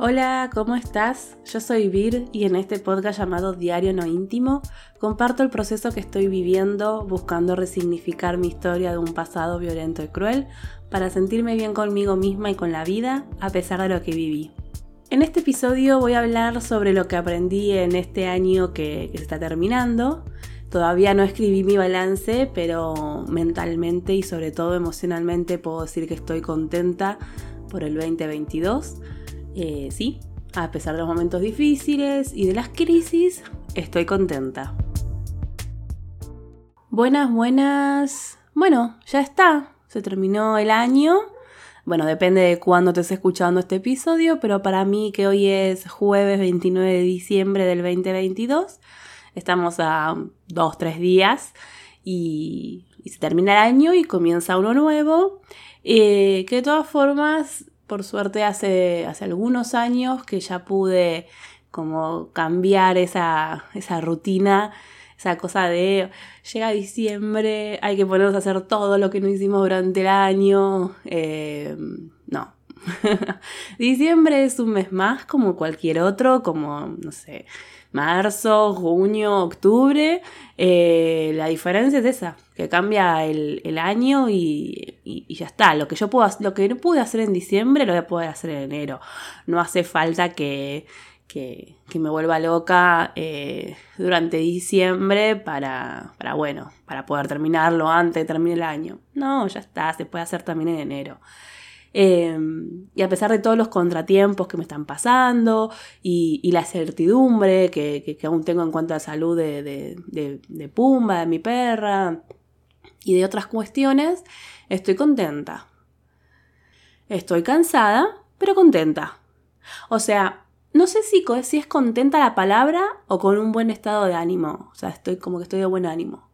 Hola, ¿cómo estás? Yo soy Vir y en este podcast llamado Diario No Íntimo comparto el proceso que estoy viviendo buscando resignificar mi historia de un pasado violento y cruel para sentirme bien conmigo misma y con la vida a pesar de lo que viví. En este episodio voy a hablar sobre lo que aprendí en este año que, está terminando. Todavía no escribí mi balance, pero mentalmente y sobre todo emocionalmente puedo decir que estoy contenta por el 2022 eh, sí, a pesar de los momentos difíciles y de las crisis, estoy contenta. Buenas, buenas. Bueno, ya está. Se terminó el año. Bueno, depende de cuándo te estés escuchando este episodio, pero para mí que hoy es jueves 29 de diciembre del 2022, estamos a dos, tres días y, se termina el año y comienza uno nuevo. Eh, que de todas formas por suerte hace, hace algunos años que ya pude como cambiar esa, esa rutina, esa cosa de llega diciembre, hay que ponernos a hacer todo lo que no hicimos durante el año. Eh, no. diciembre es un mes más como cualquier otro, como, no sé, marzo, junio, octubre. Eh, la diferencia es esa, que cambia el, año y, ya está. Lo que yo puedo, lo que no pude hacer en diciembre lo voy a poder hacer en enero. No hace falta que, que, me vuelva loca eh, durante diciembre para, para, bueno, para poder terminarlo antes de terminar el año. No, ya está, se puede hacer también en enero. Em, y a pesar de todos los contratiempos que me están pasando y, la certidumbre que, aún tengo en cuanto a la salud de, de, Pumba, de mi perra y de otras cuestiones, estoy contenta. Estoy cansada, pero contenta. O sea, no sé si, si es contenta la palabra o con un buen estado de ánimo. O sea, estoy como que estoy de buen ánimo.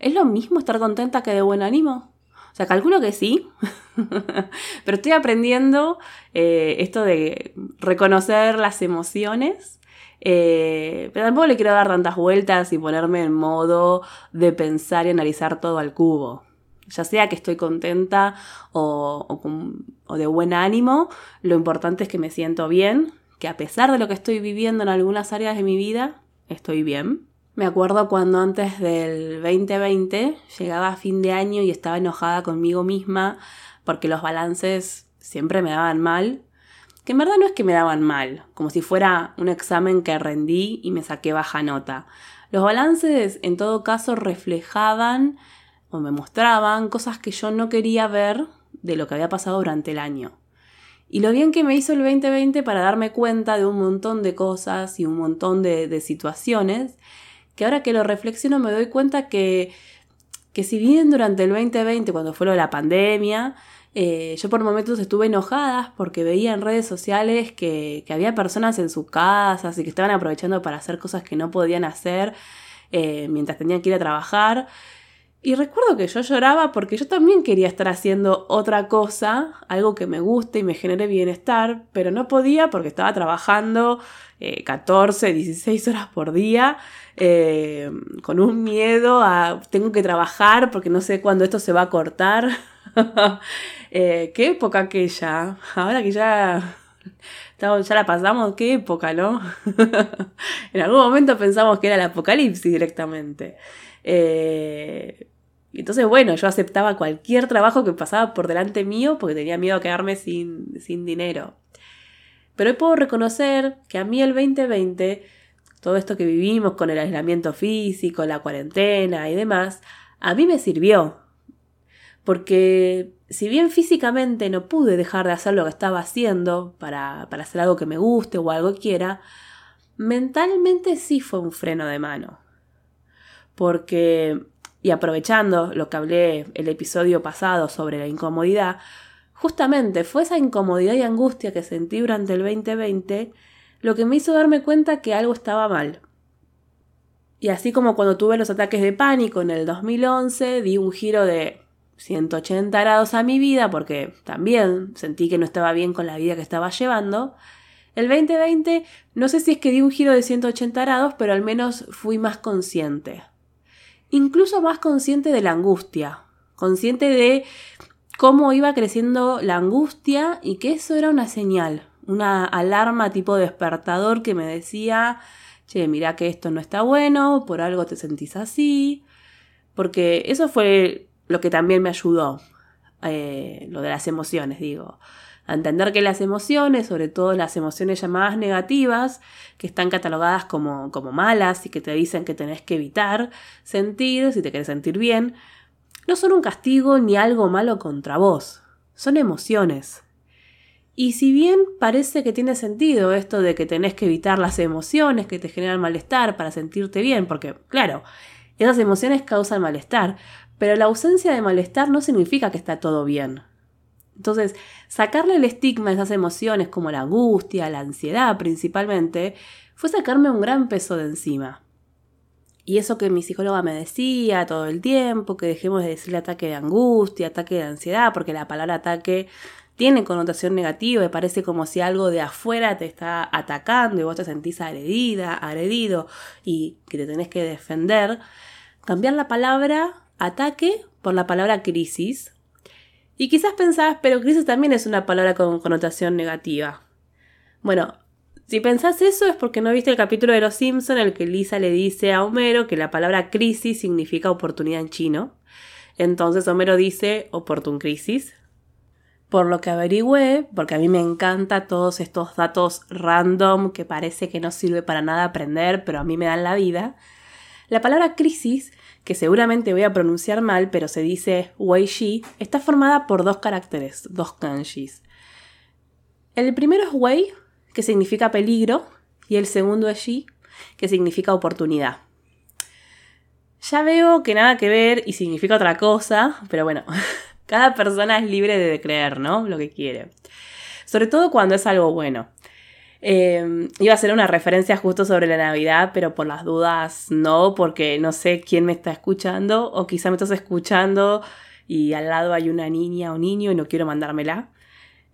¿Es lo mismo estar contenta que de buen ánimo? O sea, calculo que sí, pero estoy aprendiendo eh, esto de reconocer las emociones, eh, pero tampoco le quiero dar tantas vueltas y ponerme en modo de pensar y analizar todo al cubo. Ya sea que estoy contenta o, o de buen ánimo, lo importante es que me siento bien, que a pesar de lo que estoy viviendo en algunas áreas de mi vida, estoy bien. Me acuerdo cuando antes del 2020 llegaba a fin de año y estaba enojada conmigo misma porque los balances siempre me daban mal. Que en verdad no es que me daban mal, como si fuera un examen que rendí y me saqué baja nota. Los balances en todo caso reflejaban o me mostraban cosas que yo no quería ver de lo que había pasado durante el año. Y lo bien que me hizo el 2020 para darme cuenta de un montón de cosas y un montón de, de situaciones que ahora que lo reflexiono me doy cuenta que, que si bien durante el 2020, cuando fue lo de la pandemia, eh, yo por momentos estuve enojada porque veía en redes sociales que, que, había personas en sus casas y que estaban aprovechando para hacer cosas que no podían hacer eh, mientras tenían que ir a trabajar. Y recuerdo que yo lloraba porque yo también quería estar haciendo otra cosa, algo que me guste y me genere bienestar, pero no podía porque estaba trabajando 14, eh, 16 horas por día, eh, con un miedo a tengo que trabajar porque no sé cuándo esto se va a cortar. Eh, qué época aquella, ahora que ya ya la pasamos, qué época, ¿no? en algún momento pensamos que era el apocalipsis directamente. Entonces, bueno, yo aceptaba cualquier trabajo que pasaba por delante mío porque tenía miedo a quedarme sin, sin dinero. Pero hoy puedo reconocer que a mí el 2020, todo esto que vivimos con el aislamiento físico, la cuarentena y demás, a mí me sirvió. Porque si bien físicamente no pude dejar de hacer lo que estaba haciendo para, para hacer algo que me guste o algo que quiera, mentalmente sí fue un freno de mano. Porque y aprovechando lo que hablé el episodio pasado sobre la incomodidad, justamente fue esa incomodidad y angustia que sentí durante el 2020 lo que me hizo darme cuenta que algo estaba mal. Y así como cuando tuve los ataques de pánico en el 2011, di un giro de 180 grados a mi vida porque también sentí que no estaba bien con la vida que estaba llevando. El 2020 no sé si es que di un giro de 180 grados, pero al menos fui más consciente incluso más consciente de la angustia, consciente de cómo iba creciendo la angustia y que eso era una señal, una alarma tipo despertador que me decía, che, mira que esto no está bueno, por algo te sentís así, porque eso fue lo que también me ayudó, eh, lo de las emociones, digo entender que las emociones, sobre todo las emociones llamadas negativas, que están catalogadas como, como malas y que te dicen que tenés que evitar sentir, si te quieres sentir bien, no son un castigo ni algo malo contra vos, son emociones. Y si bien parece que tiene sentido esto de que tenés que evitar las emociones que te generan malestar para sentirte bien, porque claro, esas emociones causan malestar, pero la ausencia de malestar no significa que está todo bien. Entonces, sacarle el estigma a esas emociones como la angustia, la ansiedad principalmente, fue sacarme un gran peso de encima. Y eso que mi psicóloga me decía todo el tiempo, que dejemos de decirle ataque de angustia, ataque de ansiedad, porque la palabra ataque tiene connotación negativa y parece como si algo de afuera te está atacando y vos te sentís agredida, agredido y que te tenés que defender. Cambiar la palabra ataque por la palabra crisis y quizás pensabas, pero crisis también es una palabra con connotación negativa. Bueno, si pensás eso es porque no viste el capítulo de Los Simpson en el que Lisa le dice a Homero que la palabra crisis significa oportunidad en chino. Entonces Homero dice oportun crisis. Por lo que averigüé, porque a mí me encanta todos estos datos random que parece que no sirve para nada aprender, pero a mí me dan la vida. La palabra crisis que seguramente voy a pronunciar mal, pero se dice Wei está formada por dos caracteres, dos kanjis. El primero es Wei, que significa peligro, y el segundo es Shi, que significa oportunidad. Ya veo que nada que ver y significa otra cosa, pero bueno, cada persona es libre de creer, ¿no? Lo que quiere. Sobre todo cuando es algo bueno. Em, iba a ser una referencia justo sobre la Navidad, pero por las dudas no, porque no sé quién me está escuchando, o quizá me estás escuchando y al lado hay una niña o niño y no quiero mandármela.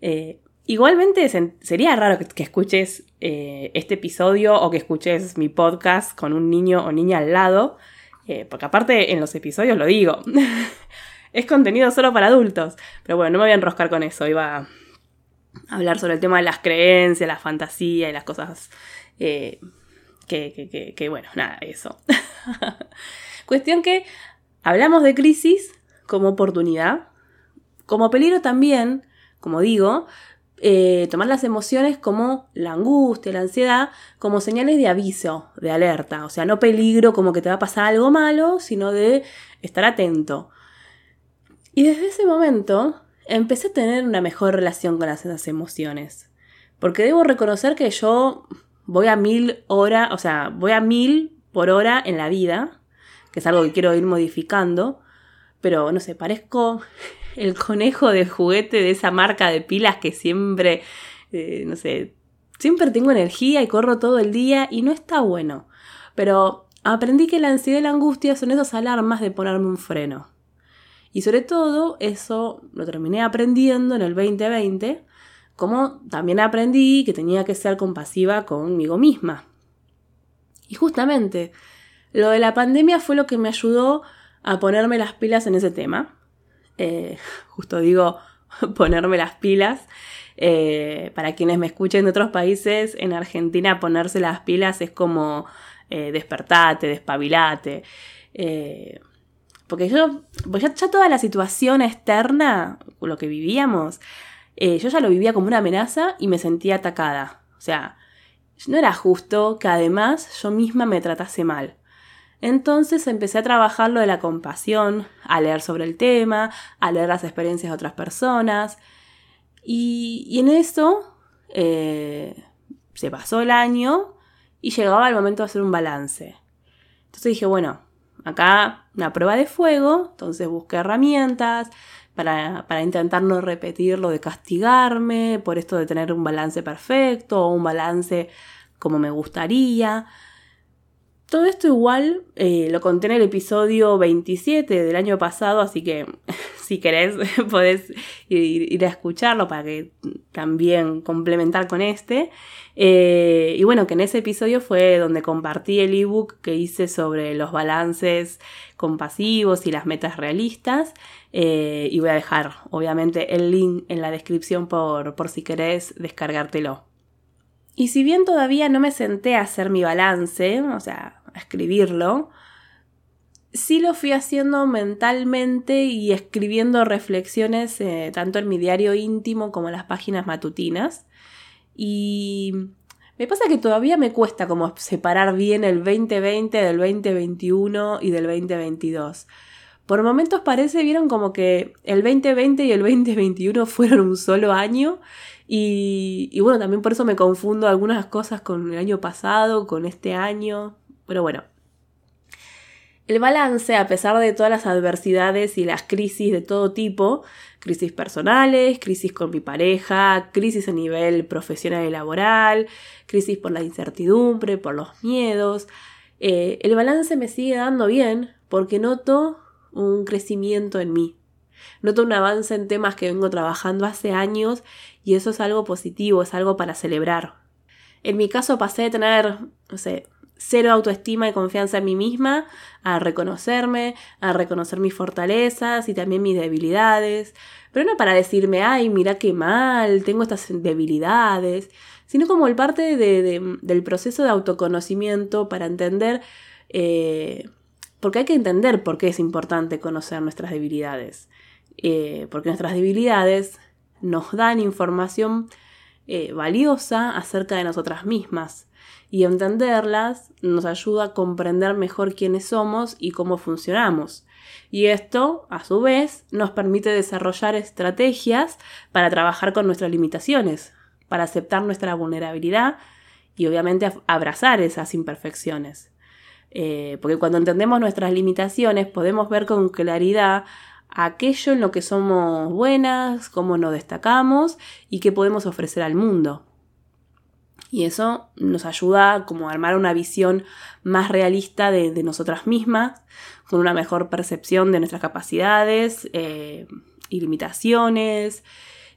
Eh, igualmente sería raro que, escuches eh, este episodio o que escuches mi podcast con un niño o niña al lado, eh, porque aparte en los episodios lo digo. es contenido solo para adultos. Pero bueno, no me voy a enroscar con eso. Iba hablar sobre el tema de las creencias, la fantasía y las cosas eh, que, bueno, nada, eso. Cuestión que hablamos de crisis como oportunidad, como peligro también, como digo, eh, tomar las emociones como la angustia, la ansiedad, como señales de aviso, de alerta. O sea, no peligro como que te va a pasar algo malo, sino de estar atento. Y desde ese momento empecé a tener una mejor relación con esas emociones. Porque debo reconocer que yo voy a mil horas, o sea, voy a mil por hora en la vida, que es algo que quiero ir modificando, pero no sé, parezco el conejo de juguete de esa marca de pilas que siempre, eh, no sé, siempre tengo energía y corro todo el día y no está bueno. Pero aprendí que la ansiedad y la angustia son esas alarmas de ponerme un freno. Y sobre todo eso lo terminé aprendiendo en el 2020, como también aprendí que tenía que ser compasiva conmigo misma. Y justamente lo de la pandemia fue lo que me ayudó a ponerme las pilas en ese tema. Eh, justo digo ponerme las pilas. Eh, para quienes me escuchen de otros países, en Argentina ponerse las pilas es como eh, despertate, despabilate. Eh, porque yo, pues ya, toda la situación externa, lo que vivíamos, eh, yo ya lo vivía como una amenaza y me sentía atacada. O sea, no era justo que además yo misma me tratase mal. Entonces empecé a trabajar lo de la compasión, a leer sobre el tema, a leer las experiencias de otras personas. Y, en eso eh, se pasó el año y llegaba el momento de hacer un balance. Entonces dije, bueno, acá una prueba de fuego, entonces busqué herramientas para, para, intentar no repetir lo de castigarme, por esto de tener un balance perfecto o un balance como me gustaría. Todo esto igual eh, lo conté en el episodio 27 del año pasado, así que si querés podés ir, a escucharlo para que también complementar con este. Eh, y bueno, que en ese episodio fue donde compartí el ebook que hice sobre los balances compasivos y las metas realistas. Eh, y voy a dejar obviamente el link en la descripción por, por si querés descargártelo. Y si bien todavía no me senté a hacer mi balance, o sea, escribirlo, sí lo fui haciendo mentalmente y escribiendo reflexiones eh, tanto en mi diario íntimo como en las páginas matutinas. Y me pasa que todavía me cuesta como separar bien el 2020 del 2021 y del 2022. Por momentos parece, vieron como que el 2020 y el 2021 fueron un solo año y bueno, también por eso me confundo algunas cosas con el año pasado, con este año, pero bueno, el balance, a pesar de todas las adversidades y las crisis de todo tipo, crisis personales, crisis con mi pareja, crisis a nivel profesional y laboral, crisis por la incertidumbre, por los miedos, eh, el balance me sigue dando bien porque noto un crecimiento en mí. Noto un avance en temas que vengo trabajando hace años y eso es algo positivo, es algo para celebrar. En mi caso pasé de tener, no sé, cero autoestima y confianza en mí misma, a reconocerme, a reconocer mis fortalezas y también mis debilidades, pero no para decirme, ay, mira qué mal, tengo estas debilidades, sino como el parte del proceso de autoconocimiento para entender, eh, porque hay que entender por qué es importante conocer nuestras debilidades, eh, porque nuestras debilidades nos dan información eh, valiosa acerca de nosotras mismas y entenderlas nos ayuda a comprender mejor quiénes somos y cómo funcionamos. Y esto, a su vez, nos permite desarrollar estrategias para trabajar con nuestras limitaciones, para aceptar nuestra vulnerabilidad y obviamente abrazar esas imperfecciones. Eh, porque cuando entendemos nuestras limitaciones podemos ver con claridad aquello en lo que somos buenas, cómo nos destacamos y qué podemos ofrecer al mundo. Y eso nos ayuda como a armar una visión más realista de, nosotras mismas, con una mejor percepción de nuestras capacidades eh, y limitaciones.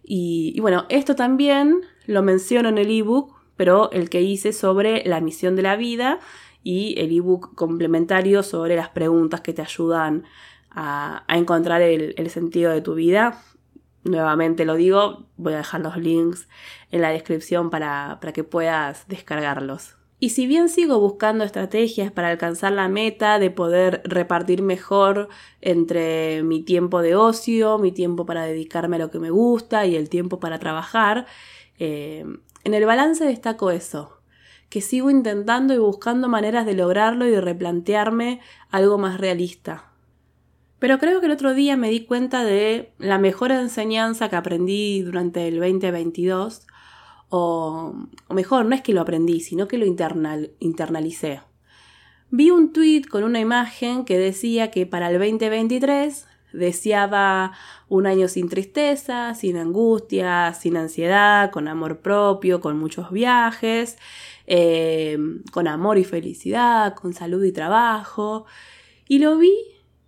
Y, y, bueno, esto también lo menciono en el ebook, pero el que hice sobre la misión de la vida y el ebook complementario sobre las preguntas que te ayudan a, encontrar el, el sentido de tu vida Nuevamente lo digo, voy a dejar los links en la descripción para, que puedas descargarlos. Y si bien sigo buscando estrategias para alcanzar la meta de poder repartir mejor entre mi tiempo de ocio, mi tiempo para dedicarme a lo que me gusta y el tiempo para trabajar, eh, en el balance destaco eso, que sigo intentando y buscando maneras de lograrlo y de replantearme algo más realista, pero creo que el otro día me di cuenta de la mejor enseñanza que aprendí durante el 2022, o, mejor, no es que lo aprendí, sino que lo internalicé. Vi un tweet con una imagen que decía que para el 2023 deseaba un año sin tristeza, sin angustia, sin ansiedad, con amor propio, con muchos viajes, eh, con amor y felicidad, con salud y trabajo. Y lo vi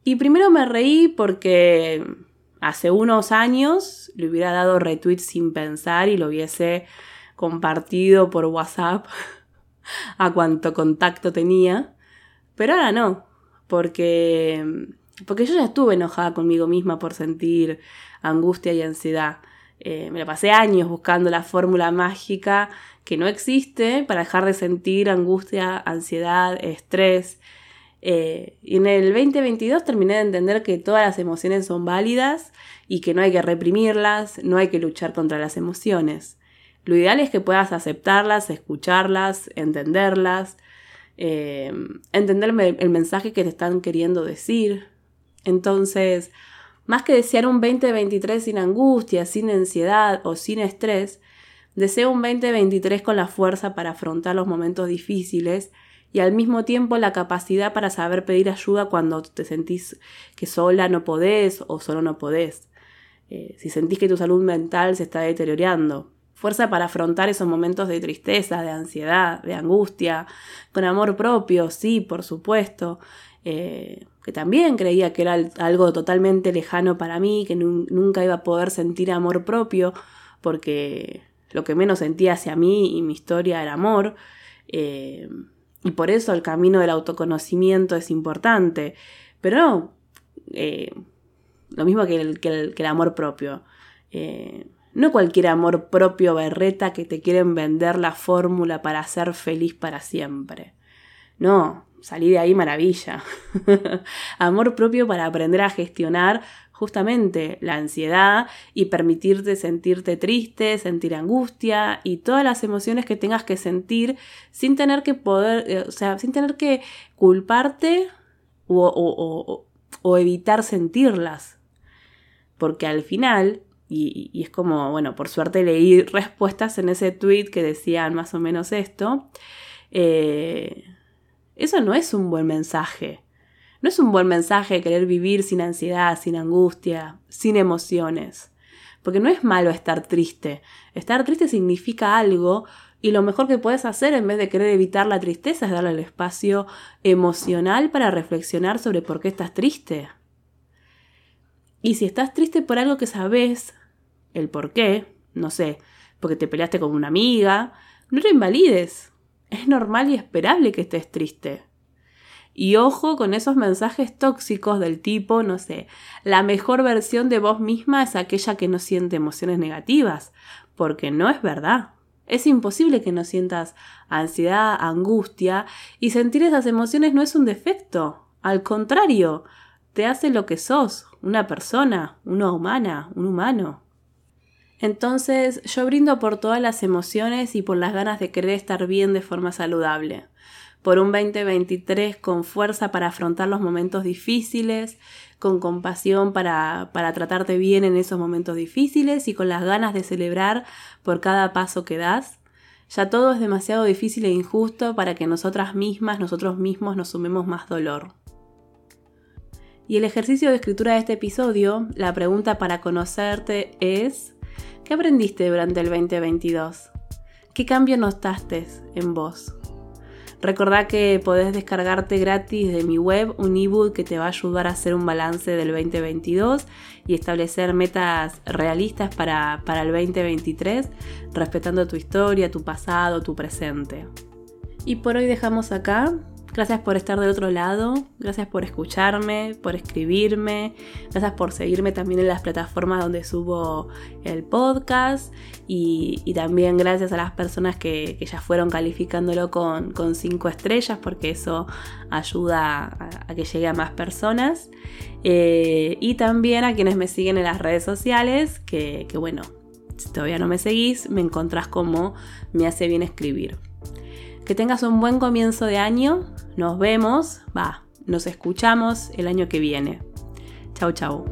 y primero me reí porque hace unos años le hubiera dado retweet sin pensar y lo hubiese compartido por WhatsApp a cuanto contacto tenía. Pero ahora no, porque, porque yo ya estuve enojada conmigo misma por sentir angustia y ansiedad. Eh, me la pasé años buscando la fórmula mágica que no existe para dejar de sentir angustia, ansiedad, estrés eh, y en el 2022 terminé de entender que todas las emociones son válidas y que no hay que reprimirlas, no hay que luchar contra las emociones. Lo ideal es que puedas aceptarlas, escucharlas, entenderlas, eh, entender el mensaje que te están queriendo decir. Entonces, más que desear un 2023 sin angustia, sin ansiedad o sin estrés, deseo un 2023 con la fuerza para afrontar los momentos difíciles y al mismo tiempo la capacidad para saber pedir ayuda cuando te sentís que sola no podés o solo no podés. Eh, si sentís que tu salud mental se está deteriorando. Fuerza para afrontar esos momentos de tristeza, de ansiedad, de angustia, con amor propio, sí, por supuesto. Eh, que también creía que era algo totalmente lejano para mí, que nunca iba a poder sentir amor propio, porque lo que menos sentía hacia mí y mi historia era amor. Eh, y por eso el camino del autoconocimiento es importante. Pero no, eh, lo mismo que el, que el, amor propio. Eh, No cualquier amor propio berreta que te quieren vender la fórmula para ser feliz para siempre. No, salí de ahí maravilla. amor propio para aprender a gestionar justamente la ansiedad y permitirte sentirte triste, sentir angustia y todas las emociones que tengas que sentir sin tener que poder, eh, o sea, sin tener que culparte o, evitar sentirlas. Porque al final, y, y, es como, bueno, por suerte leí respuestas en ese tweet que decían más o menos esto, eh, eso no es un buen mensaje. No es un buen mensaje querer vivir sin ansiedad, sin angustia, sin emociones. Porque no es malo estar triste. Estar triste significa algo y lo mejor que puedes hacer en vez de querer evitar la tristeza es darle el espacio emocional para reflexionar sobre por qué estás triste. Y si estás triste por algo que sabes, el por qué, no sé, porque te peleaste con una amiga, no lo invalides. Es normal y esperable que estés triste. Y ojo con esos mensajes tóxicos del tipo, no sé, la mejor versión de vos misma es aquella que no siente emociones negativas, porque no es verdad. Es imposible que no sientas ansiedad, angustia, y sentir esas emociones no es un defecto. Al contrario, te hace lo que sos, una persona, una humana, un humano. Entonces, yo brindo por todas las emociones y por las ganas de querer estar bien de forma saludable por un 2023 con fuerza para afrontar los momentos difíciles, con compasión para, para tratarte bien en esos momentos difíciles y con las ganas de celebrar por cada paso que das. Ya todo es demasiado difícil e injusto para que nosotras mismas, nosotros mismos nos sumemos más dolor. Y el ejercicio de escritura de este episodio, la pregunta para conocerte es, ¿qué aprendiste durante el 2022? ¿Qué cambio notaste en vos? Recordá que podés descargarte gratis de mi web un ebook que te va a ayudar a hacer un balance del 2022 y establecer metas realistas para, para el 2023, respetando tu historia, tu pasado, tu presente. Y por hoy dejamos acá. Gracias por estar del otro lado, gracias por escucharme, por escribirme, gracias por seguirme también en las plataformas donde subo el podcast y, también gracias a las personas que, ya fueron calificándolo con, cinco estrellas porque eso ayuda a, que llegue a más personas eh, y también a quienes me siguen en las redes sociales que, que bueno, si todavía no me seguís me encontrás como me hace bien escribir. Que tengas un buen comienzo de año. Nos vemos, va, nos escuchamos el año que viene. Chau, chau.